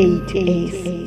eight ace.